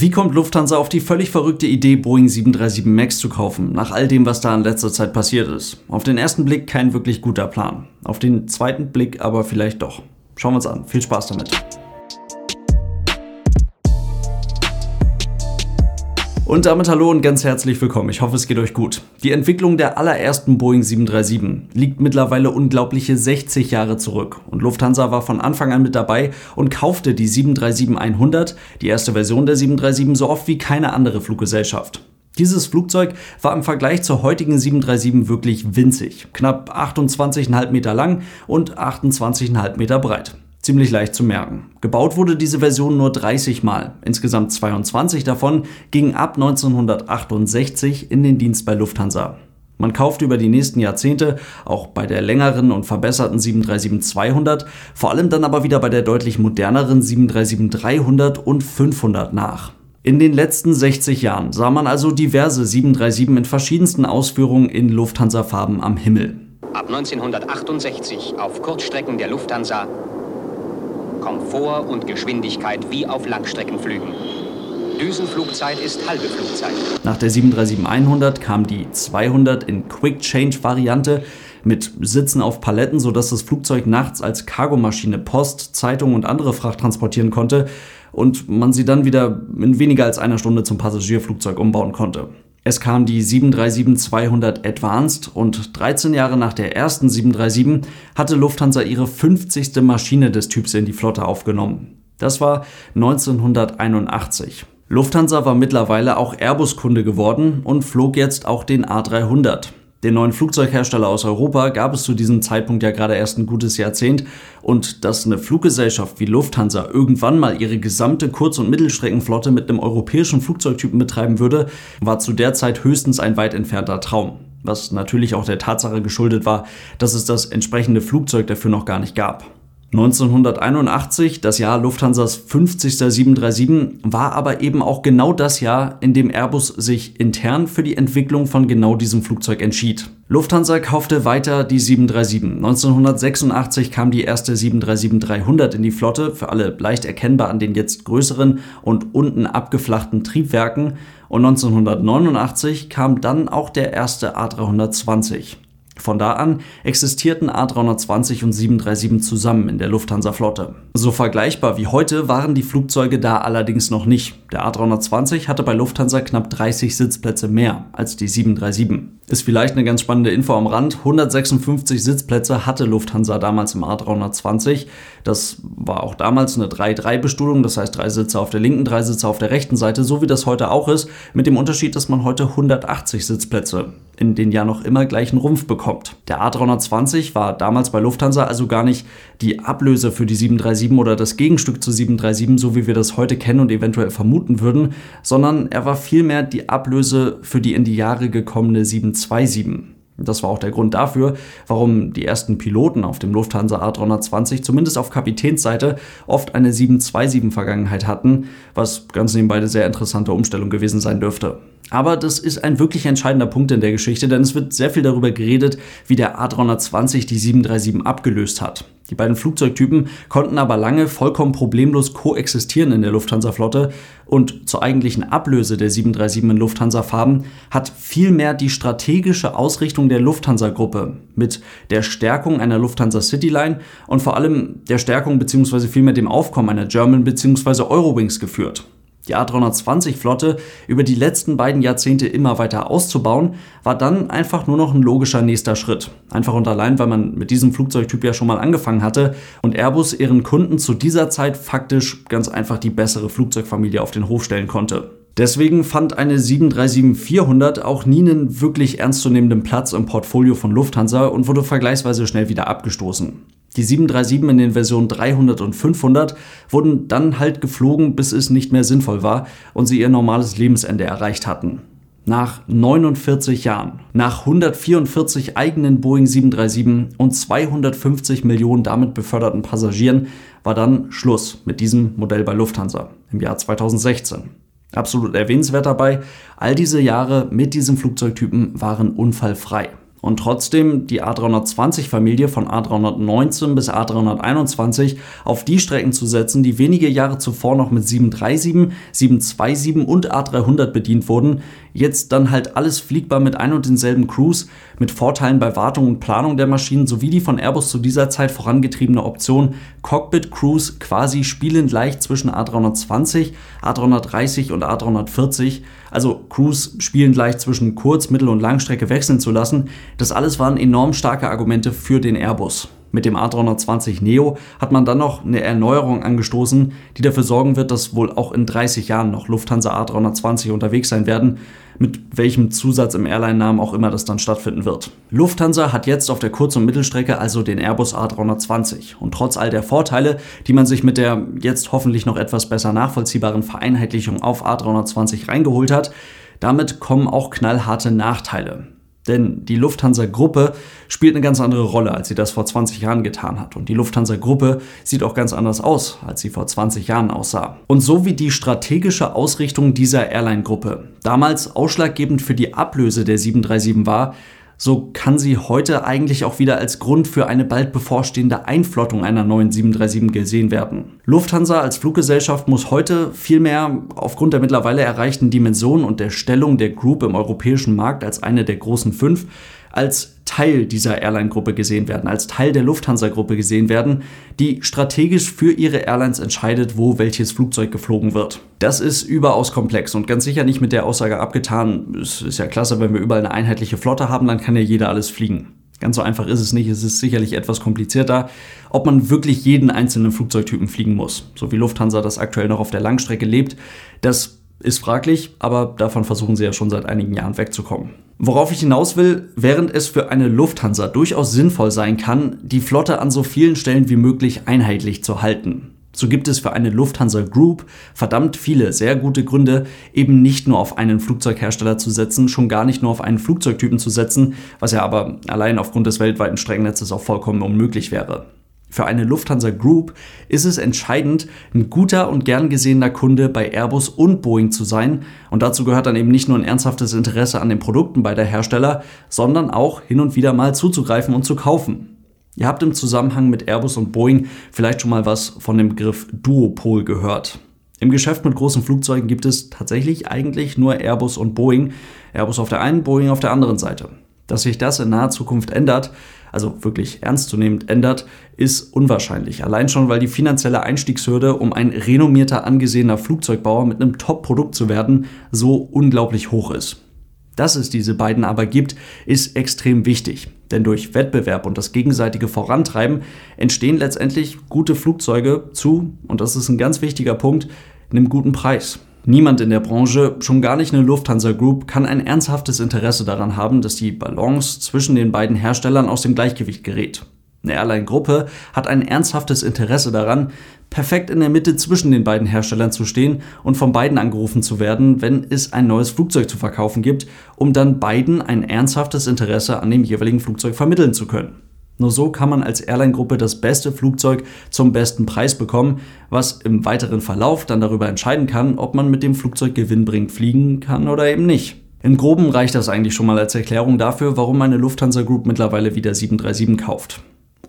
Wie kommt Lufthansa auf die völlig verrückte Idee, Boeing 737 MAX zu kaufen, nach all dem, was da in letzter Zeit passiert ist? Auf den ersten Blick kein wirklich guter Plan. Auf den zweiten Blick aber vielleicht doch. Schauen wir uns an. Viel Spaß damit. Und damit hallo und ganz herzlich willkommen. Ich hoffe, es geht euch gut. Die Entwicklung der allerersten Boeing 737 liegt mittlerweile unglaubliche 60 Jahre zurück. Und Lufthansa war von Anfang an mit dabei und kaufte die 737-100, die erste Version der 737, so oft wie keine andere Fluggesellschaft. Dieses Flugzeug war im Vergleich zur heutigen 737 wirklich winzig, knapp 28,5 Meter lang und 28,5 Meter breit ziemlich leicht zu merken. Gebaut wurde diese Version nur 30 Mal. Insgesamt 22 davon gingen ab 1968 in den Dienst bei Lufthansa. Man kaufte über die nächsten Jahrzehnte auch bei der längeren und verbesserten 737-200, vor allem dann aber wieder bei der deutlich moderneren 737-300 und 500 nach. In den letzten 60 Jahren sah man also diverse 737 in verschiedensten Ausführungen in Lufthansa-Farben am Himmel. Ab 1968 auf Kurzstrecken der Lufthansa Komfort und Geschwindigkeit wie auf Langstreckenflügen. Düsenflugzeit ist halbe Flugzeit. Nach der 737-100 kam die 200 in Quick Change Variante mit Sitzen auf Paletten, sodass das Flugzeug nachts als Cargomaschine Post, Zeitung und andere Fracht transportieren konnte und man sie dann wieder in weniger als einer Stunde zum Passagierflugzeug umbauen konnte. Es kam die 737-200 Advanced und 13 Jahre nach der ersten 737 hatte Lufthansa ihre 50. Maschine des Typs in die Flotte aufgenommen. Das war 1981. Lufthansa war mittlerweile auch Airbus-Kunde geworden und flog jetzt auch den A300. Den neuen Flugzeughersteller aus Europa gab es zu diesem Zeitpunkt ja gerade erst ein gutes Jahrzehnt und dass eine Fluggesellschaft wie Lufthansa irgendwann mal ihre gesamte Kurz- und Mittelstreckenflotte mit einem europäischen Flugzeugtypen betreiben würde, war zu der Zeit höchstens ein weit entfernter Traum. Was natürlich auch der Tatsache geschuldet war, dass es das entsprechende Flugzeug dafür noch gar nicht gab. 1981, das Jahr Lufthansas 50. 737, war aber eben auch genau das Jahr, in dem Airbus sich intern für die Entwicklung von genau diesem Flugzeug entschied. Lufthansa kaufte weiter die 737. 1986 kam die erste 737-300 in die Flotte, für alle leicht erkennbar an den jetzt größeren und unten abgeflachten Triebwerken. Und 1989 kam dann auch der erste A320. Von da an existierten A320 und 737 zusammen in der Lufthansa-Flotte. So vergleichbar wie heute waren die Flugzeuge da allerdings noch nicht. Der A320 hatte bei Lufthansa knapp 30 Sitzplätze mehr als die 737. Ist vielleicht eine ganz spannende Info am Rand. 156 Sitzplätze hatte Lufthansa damals im A320. Das war auch damals eine 3-3-Bestuhlung, das heißt drei Sitze auf der linken, drei Sitze auf der rechten Seite, so wie das heute auch ist, mit dem Unterschied, dass man heute 180 Sitzplätze in den ja noch immer gleichen Rumpf bekommt. Der A320 war damals bei Lufthansa also gar nicht die Ablöse für die 737 oder das Gegenstück zu 737, so wie wir das heute kennen und eventuell vermuten würden, sondern er war vielmehr die Ablöse für die in die Jahre gekommene 727. Das war auch der Grund dafür, warum die ersten Piloten auf dem Lufthansa A320 zumindest auf Kapitänsseite oft eine 727-Vergangenheit hatten, was ganz nebenbei eine sehr interessante Umstellung gewesen sein dürfte. Aber das ist ein wirklich entscheidender Punkt in der Geschichte, denn es wird sehr viel darüber geredet, wie der A320 die 737 abgelöst hat. Die beiden Flugzeugtypen konnten aber lange vollkommen problemlos koexistieren in der Lufthansa-Flotte und zur eigentlichen Ablöse der 737 in Lufthansa-Farben hat vielmehr die strategische Ausrichtung der Lufthansa-Gruppe mit der Stärkung einer Lufthansa Cityline und vor allem der Stärkung bzw. vielmehr dem Aufkommen einer German bzw. Eurowings geführt die A320-Flotte über die letzten beiden Jahrzehnte immer weiter auszubauen, war dann einfach nur noch ein logischer nächster Schritt. Einfach und allein, weil man mit diesem Flugzeugtyp ja schon mal angefangen hatte und Airbus ihren Kunden zu dieser Zeit faktisch ganz einfach die bessere Flugzeugfamilie auf den Hof stellen konnte. Deswegen fand eine 737-400 auch nie einen wirklich ernstzunehmenden Platz im Portfolio von Lufthansa und wurde vergleichsweise schnell wieder abgestoßen. Die 737 in den Versionen 300 und 500 wurden dann halt geflogen, bis es nicht mehr sinnvoll war und sie ihr normales Lebensende erreicht hatten. Nach 49 Jahren, nach 144 eigenen Boeing 737 und 250 Millionen damit beförderten Passagieren war dann Schluss mit diesem Modell bei Lufthansa im Jahr 2016. Absolut erwähnenswert dabei, all diese Jahre mit diesem Flugzeugtypen waren unfallfrei. Und trotzdem die A320-Familie von A319 bis A321 auf die Strecken zu setzen, die wenige Jahre zuvor noch mit 737, 727 und A300 bedient wurden, jetzt dann halt alles fliegbar mit ein und denselben Crews, mit Vorteilen bei Wartung und Planung der Maschinen sowie die von Airbus zu dieser Zeit vorangetriebene Option Cockpit Crews quasi spielend leicht zwischen A320, A330 und A340, also Crews spielend leicht zwischen Kurz-, Mittel- und Langstrecke wechseln zu lassen, das alles waren enorm starke Argumente für den Airbus. Mit dem A320 Neo hat man dann noch eine Erneuerung angestoßen, die dafür sorgen wird, dass wohl auch in 30 Jahren noch Lufthansa A320 unterwegs sein werden, mit welchem Zusatz im Airline-Namen auch immer das dann stattfinden wird. Lufthansa hat jetzt auf der Kurz- und Mittelstrecke also den Airbus A320 und trotz all der Vorteile, die man sich mit der jetzt hoffentlich noch etwas besser nachvollziehbaren Vereinheitlichung auf A320 reingeholt hat, damit kommen auch knallharte Nachteile. Denn die Lufthansa-Gruppe spielt eine ganz andere Rolle, als sie das vor 20 Jahren getan hat. Und die Lufthansa-Gruppe sieht auch ganz anders aus, als sie vor 20 Jahren aussah. Und so wie die strategische Ausrichtung dieser Airline-Gruppe damals ausschlaggebend für die Ablöse der 737 war, so kann sie heute eigentlich auch wieder als Grund für eine bald bevorstehende Einflottung einer neuen 737 gesehen werden. Lufthansa als Fluggesellschaft muss heute vielmehr aufgrund der mittlerweile erreichten Dimensionen und der Stellung der Group im europäischen Markt als eine der großen fünf als Teil dieser Airline-Gruppe gesehen werden, als Teil der Lufthansa-Gruppe gesehen werden, die strategisch für ihre Airlines entscheidet, wo welches Flugzeug geflogen wird. Das ist überaus komplex und ganz sicher nicht mit der Aussage abgetan, es ist ja klasse, wenn wir überall eine einheitliche Flotte haben, dann kann ja jeder alles fliegen. Ganz so einfach ist es nicht, es ist sicherlich etwas komplizierter, ob man wirklich jeden einzelnen Flugzeugtypen fliegen muss, so wie Lufthansa das aktuell noch auf der Langstrecke lebt. Das ist fraglich, aber davon versuchen sie ja schon seit einigen Jahren wegzukommen. Worauf ich hinaus will, während es für eine Lufthansa durchaus sinnvoll sein kann, die Flotte an so vielen Stellen wie möglich einheitlich zu halten. So gibt es für eine Lufthansa Group verdammt viele sehr gute Gründe, eben nicht nur auf einen Flugzeughersteller zu setzen, schon gar nicht nur auf einen Flugzeugtypen zu setzen, was ja aber allein aufgrund des weltweiten Strengnetzes auch vollkommen unmöglich wäre. Für eine Lufthansa Group ist es entscheidend, ein guter und gern gesehener Kunde bei Airbus und Boeing zu sein. Und dazu gehört dann eben nicht nur ein ernsthaftes Interesse an den Produkten beider Hersteller, sondern auch hin und wieder mal zuzugreifen und zu kaufen. Ihr habt im Zusammenhang mit Airbus und Boeing vielleicht schon mal was von dem Begriff Duopol gehört. Im Geschäft mit großen Flugzeugen gibt es tatsächlich eigentlich nur Airbus und Boeing. Airbus auf der einen, Boeing auf der anderen Seite. Dass sich das in naher Zukunft ändert, also wirklich ernstzunehmend ändert, ist unwahrscheinlich. Allein schon, weil die finanzielle Einstiegshürde, um ein renommierter, angesehener Flugzeugbauer mit einem Top-Produkt zu werden, so unglaublich hoch ist. Dass es diese beiden aber gibt, ist extrem wichtig. Denn durch Wettbewerb und das gegenseitige Vorantreiben entstehen letztendlich gute Flugzeuge zu, und das ist ein ganz wichtiger Punkt, einem guten Preis. Niemand in der Branche, schon gar nicht eine Lufthansa Group, kann ein ernsthaftes Interesse daran haben, dass die Balance zwischen den beiden Herstellern aus dem Gleichgewicht gerät. Eine Airline-Gruppe hat ein ernsthaftes Interesse daran, perfekt in der Mitte zwischen den beiden Herstellern zu stehen und von beiden angerufen zu werden, wenn es ein neues Flugzeug zu verkaufen gibt, um dann beiden ein ernsthaftes Interesse an dem jeweiligen Flugzeug vermitteln zu können. Nur so kann man als Airline-Gruppe das beste Flugzeug zum besten Preis bekommen, was im weiteren Verlauf dann darüber entscheiden kann, ob man mit dem Flugzeug gewinnbringend fliegen kann oder eben nicht. Im Groben reicht das eigentlich schon mal als Erklärung dafür, warum eine Lufthansa Group mittlerweile wieder 737 kauft.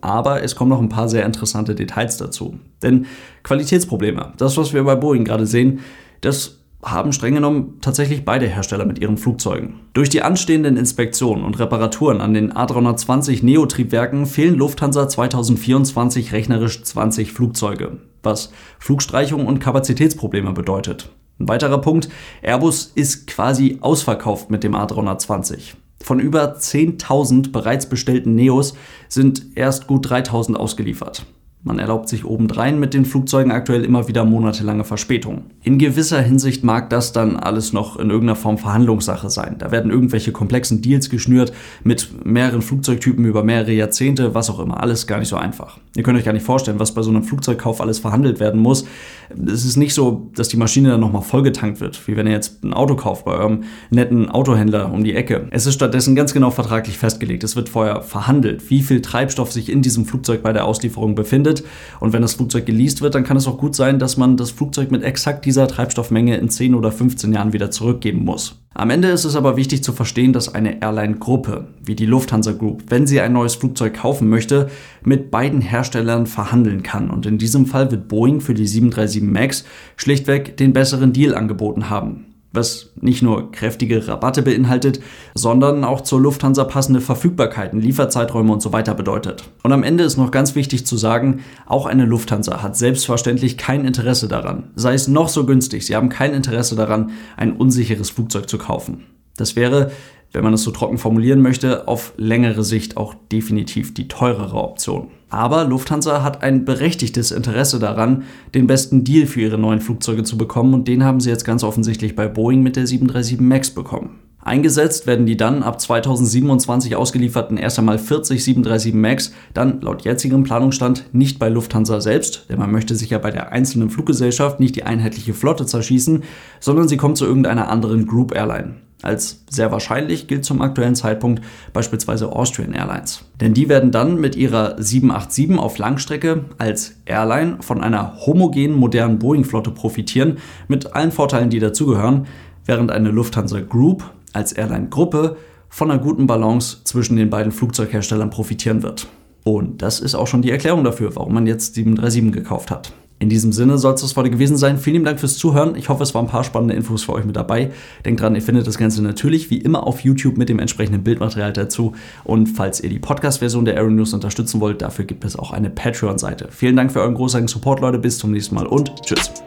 Aber es kommen noch ein paar sehr interessante Details dazu. Denn Qualitätsprobleme, das, was wir bei Boeing gerade sehen, das haben streng genommen tatsächlich beide Hersteller mit ihren Flugzeugen. Durch die anstehenden Inspektionen und Reparaturen an den A320 Neo-Triebwerken fehlen Lufthansa 2024 rechnerisch 20 Flugzeuge, was Flugstreichungen und Kapazitätsprobleme bedeutet. Ein weiterer Punkt, Airbus ist quasi ausverkauft mit dem A320. Von über 10.000 bereits bestellten Neos sind erst gut 3.000 ausgeliefert. Man erlaubt sich obendrein mit den Flugzeugen aktuell immer wieder monatelange Verspätungen. In gewisser Hinsicht mag das dann alles noch in irgendeiner Form Verhandlungssache sein. Da werden irgendwelche komplexen Deals geschnürt mit mehreren Flugzeugtypen über mehrere Jahrzehnte, was auch immer. Alles gar nicht so einfach. Ihr könnt euch gar nicht vorstellen, was bei so einem Flugzeugkauf alles verhandelt werden muss. Es ist nicht so, dass die Maschine dann nochmal vollgetankt wird, wie wenn ihr jetzt ein Auto kauft bei eurem netten Autohändler um die Ecke. Es ist stattdessen ganz genau vertraglich festgelegt. Es wird vorher verhandelt, wie viel Treibstoff sich in diesem Flugzeug bei der Auslieferung befindet findet. Und wenn das Flugzeug geleast wird, dann kann es auch gut sein, dass man das Flugzeug mit exakt dieser Treibstoffmenge in 10 oder 15 Jahren wieder zurückgeben muss. Am Ende ist es aber wichtig zu verstehen, dass eine Airline-Gruppe wie die Lufthansa Group, wenn sie ein neues Flugzeug kaufen möchte, mit beiden Herstellern verhandeln kann. Und in diesem Fall wird Boeing für die 737 MAX schlichtweg den besseren Deal angeboten haben was nicht nur kräftige Rabatte beinhaltet, sondern auch zur Lufthansa passende Verfügbarkeiten, Lieferzeiträume und so weiter bedeutet. Und am Ende ist noch ganz wichtig zu sagen, auch eine Lufthansa hat selbstverständlich kein Interesse daran, sei es noch so günstig, sie haben kein Interesse daran, ein unsicheres Flugzeug zu kaufen. Das wäre, wenn man es so trocken formulieren möchte, auf längere Sicht auch definitiv die teurere Option. Aber Lufthansa hat ein berechtigtes Interesse daran, den besten Deal für ihre neuen Flugzeuge zu bekommen und den haben sie jetzt ganz offensichtlich bei Boeing mit der 737 MAX bekommen. Eingesetzt werden die dann ab 2027 ausgelieferten erst einmal 40 737 MAX, dann laut jetzigem Planungsstand nicht bei Lufthansa selbst, denn man möchte sich ja bei der einzelnen Fluggesellschaft nicht die einheitliche Flotte zerschießen, sondern sie kommt zu irgendeiner anderen Group Airline. Als sehr wahrscheinlich gilt zum aktuellen Zeitpunkt beispielsweise Austrian Airlines. Denn die werden dann mit ihrer 787 auf Langstrecke als Airline von einer homogenen modernen Boeing-Flotte profitieren, mit allen Vorteilen, die dazugehören, während eine Lufthansa Group als Airline-Gruppe von einer guten Balance zwischen den beiden Flugzeugherstellern profitieren wird. Und das ist auch schon die Erklärung dafür, warum man jetzt 737 gekauft hat. In diesem Sinne soll es das heute gewesen sein. Vielen Dank fürs Zuhören. Ich hoffe, es waren ein paar spannende Infos für euch mit dabei. Denkt dran, ihr findet das Ganze natürlich wie immer auf YouTube mit dem entsprechenden Bildmaterial dazu. Und falls ihr die Podcast-Version der Aero News unterstützen wollt, dafür gibt es auch eine Patreon-Seite. Vielen Dank für euren großartigen Support, Leute. Bis zum nächsten Mal und tschüss.